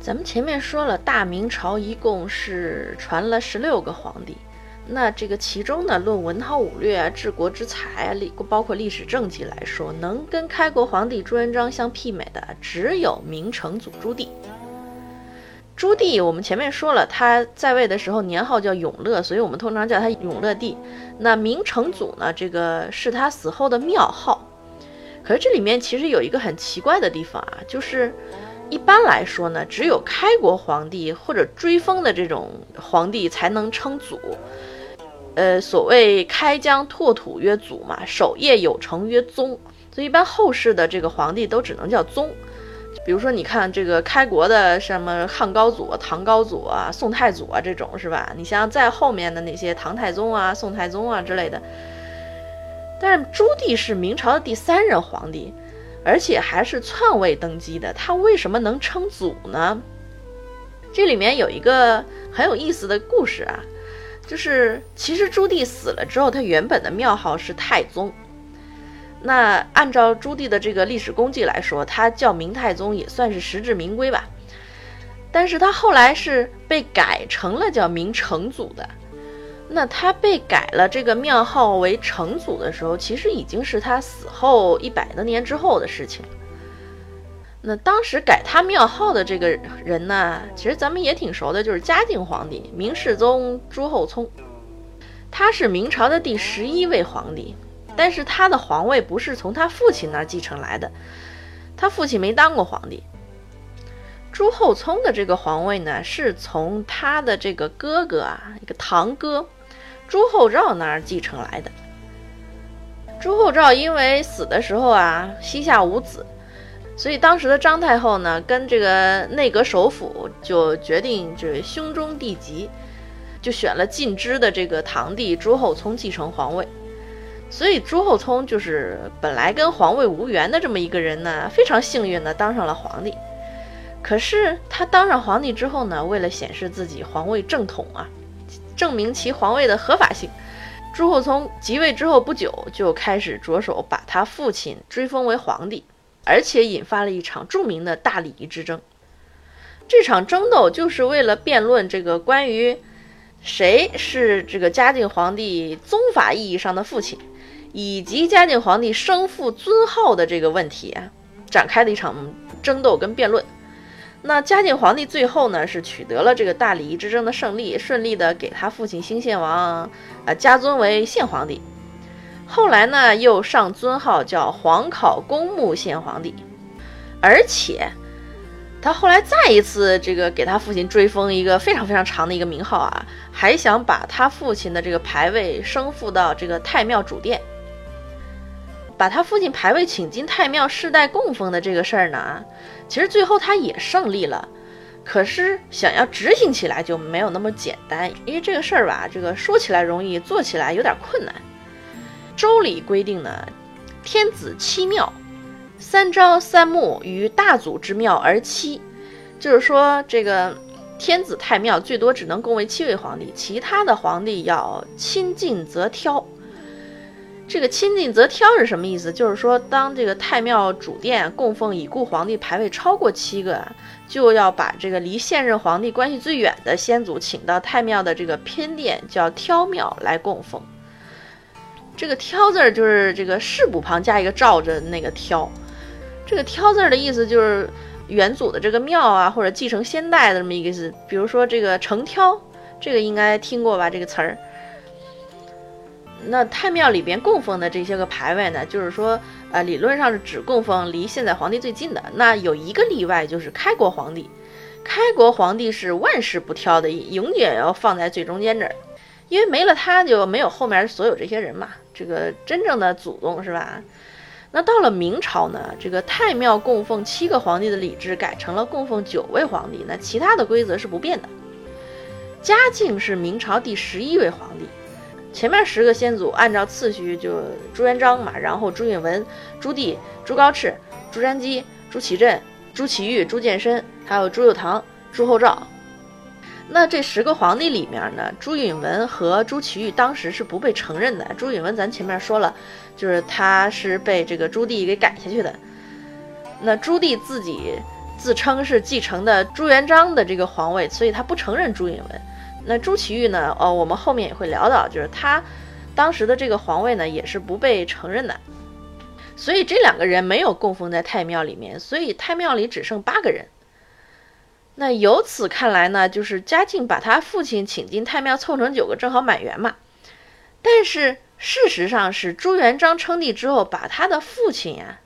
咱们前面说了，大明朝一共是传了十六个皇帝，那这个其中呢，论文韬武略啊、治国之才啊，历包括历史政绩来说，能跟开国皇帝朱元璋相媲美的，只有明成祖朱棣。朱棣，我们前面说了，他在位的时候年号叫永乐，所以我们通常叫他永乐帝。那明成祖呢，这个是他死后的庙号。可是这里面其实有一个很奇怪的地方啊，就是。一般来说呢，只有开国皇帝或者追封的这种皇帝才能称祖。呃，所谓开疆拓土曰祖嘛，守业有成曰宗。所以一般后世的这个皇帝都只能叫宗。比如说，你看这个开国的什么汉高祖、唐高祖啊、宋太祖啊这种是吧？你像在后面的那些唐太宗啊、宋太宗啊之类的。但是朱棣是明朝的第三任皇帝。而且还是篡位登基的，他为什么能称祖呢？这里面有一个很有意思的故事啊，就是其实朱棣死了之后，他原本的庙号是太宗。那按照朱棣的这个历史功绩来说，他叫明太宗也算是实至名归吧。但是他后来是被改成了叫明成祖的。那他被改了这个庙号为成祖的时候，其实已经是他死后一百多年之后的事情了。那当时改他庙号的这个人呢，其实咱们也挺熟的，就是嘉靖皇帝明世宗朱厚熜。他是明朝的第十一位皇帝，但是他的皇位不是从他父亲那儿继承来的，他父亲没当过皇帝。朱厚熜的这个皇位呢，是从他的这个哥哥啊，一个堂哥。朱厚照那儿继承来的。朱厚照因为死的时候啊，膝下无子，所以当时的张太后呢，跟这个内阁首辅就决定，就是兄终弟及，就选了近支的这个堂弟朱厚熜继承皇位。所以朱厚熜就是本来跟皇位无缘的这么一个人呢，非常幸运的当上了皇帝。可是他当上皇帝之后呢，为了显示自己皇位正统啊。证明其皇位的合法性，朱厚熜即位之后不久，就开始着手把他父亲追封为皇帝，而且引发了一场著名的大礼仪之争。这场争斗就是为了辩论这个关于谁是这个嘉靖皇帝宗法意义上的父亲，以及嘉靖皇帝生父尊号的这个问题啊，展开的一场争斗跟辩论。那嘉靖皇帝最后呢，是取得了这个大礼仪之争的胜利，顺利的给他父亲兴献王，呃，加尊为献皇帝。后来呢，又上尊号叫皇考公墓献皇帝，而且他后来再一次这个给他父亲追封一个非常非常长的一个名号啊，还想把他父亲的这个牌位升复到这个太庙主殿。把他父亲牌位请进太庙世代供奉的这个事儿呢，其实最后他也胜利了，可是想要执行起来就没有那么简单，因为这个事儿吧，这个说起来容易，做起来有点困难。周礼规定呢，天子七庙，三朝三暮于大祖之庙而七，就是说这个天子太庙最多只能供为七位皇帝，其他的皇帝要亲近则挑。这个亲近则挑是什么意思？就是说，当这个太庙主殿供奉已故皇帝牌位超过七个，就要把这个离现任皇帝关系最远的先祖请到太庙的这个偏殿，叫挑庙来供奉。这个挑字儿就是这个士部旁加一个罩着那个挑。这个挑字儿的意思就是元祖的这个庙啊，或者继承先代的这么一个意思。比如说这个承挑，这个应该听过吧？这个词儿。那太庙里边供奉的这些个牌位呢，就是说，呃，理论上是只供奉离现在皇帝最近的。那有一个例外，就是开国皇帝。开国皇帝是万事不挑的，永远要放在最中间这儿，因为没了他就没有后面所有这些人嘛。这个真正的祖宗是吧？那到了明朝呢，这个太庙供奉七个皇帝的礼制改成了供奉九位皇帝，那其他的规则是不变的。嘉靖是明朝第十一位皇帝。前面十个先祖按照次序就朱元璋嘛，然后朱允文、朱棣、朱高炽、朱瞻基、朱祁镇、朱祁钰、朱见深，还有朱佑樘、朱厚照。那这十个皇帝里面呢，朱允文和朱祁钰当时是不被承认的。朱允文咱前面说了，就是他是被这个朱棣给改下去的。那朱棣自己自称是继承的朱元璋的这个皇位，所以他不承认朱允文。那朱祁钰呢？哦，我们后面也会聊到，就是他当时的这个皇位呢，也是不被承认的。所以这两个人没有供奉在太庙里面，所以太庙里只剩八个人。那由此看来呢，就是嘉靖把他父亲请进太庙，凑成九个，正好满员嘛。但是事实上是朱元璋称帝之后，把他的父亲呀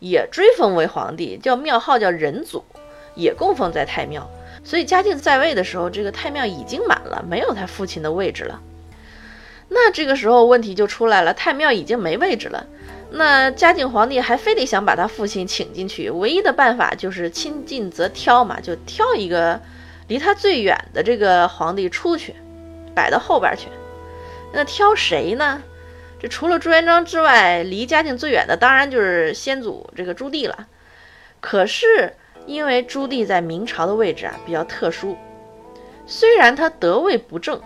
也追封为皇帝，叫庙号叫仁祖，也供奉在太庙。所以嘉靖在位的时候，这个太庙已经满了，没有他父亲的位置了。那这个时候问题就出来了，太庙已经没位置了。那嘉靖皇帝还非得想把他父亲请进去，唯一的办法就是亲近则挑嘛，就挑一个离他最远的这个皇帝出去，摆到后边去。那挑谁呢？这除了朱元璋之外，离嘉靖最远的当然就是先祖这个朱棣了。可是因为朱棣在明朝的位置啊比较特殊，虽然他得位不正，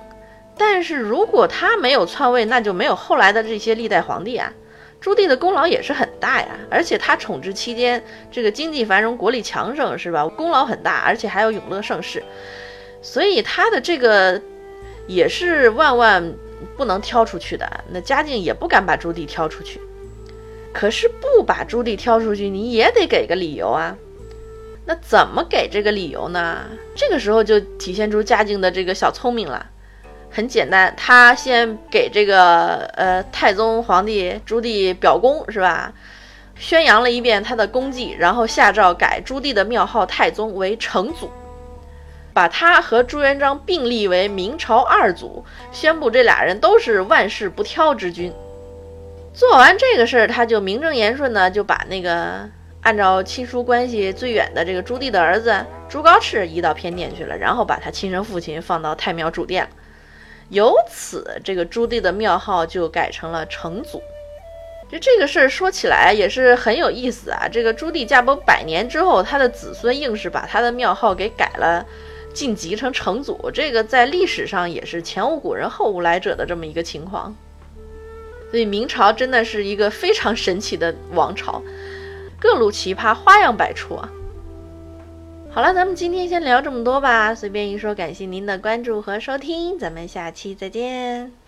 但是如果他没有篡位，那就没有后来的这些历代皇帝啊。朱棣的功劳也是很大呀，而且他统治期间，这个经济繁荣，国力强盛，是吧？功劳很大，而且还有永乐盛世，所以他的这个也是万万不能挑出去的。那嘉靖也不敢把朱棣挑出去，可是不把朱棣挑出去，你也得给个理由啊。那怎么给这个理由呢？这个时候就体现出嘉靖的这个小聪明了。很简单，他先给这个呃太宗皇帝朱棣表功是吧？宣扬了一遍他的功绩，然后下诏改朱棣的庙号太宗为成祖，把他和朱元璋并立为明朝二祖，宣布这俩人都是万世不挑之君。做完这个事儿，他就名正言顺的就把那个按照亲疏关系最远的这个朱棣的儿子朱高炽移到偏殿去了，然后把他亲生父亲放到太庙主殿了。由此，这个朱棣的庙号就改成了成祖。就这个事儿说起来也是很有意思啊。这个朱棣驾崩百年之后，他的子孙硬是把他的庙号给改了，晋级成成祖。这个在历史上也是前无古人后无来者的这么一个情况。所以明朝真的是一个非常神奇的王朝，各路奇葩花样百出啊。好了，咱们今天先聊这么多吧。随便一说，感谢您的关注和收听，咱们下期再见。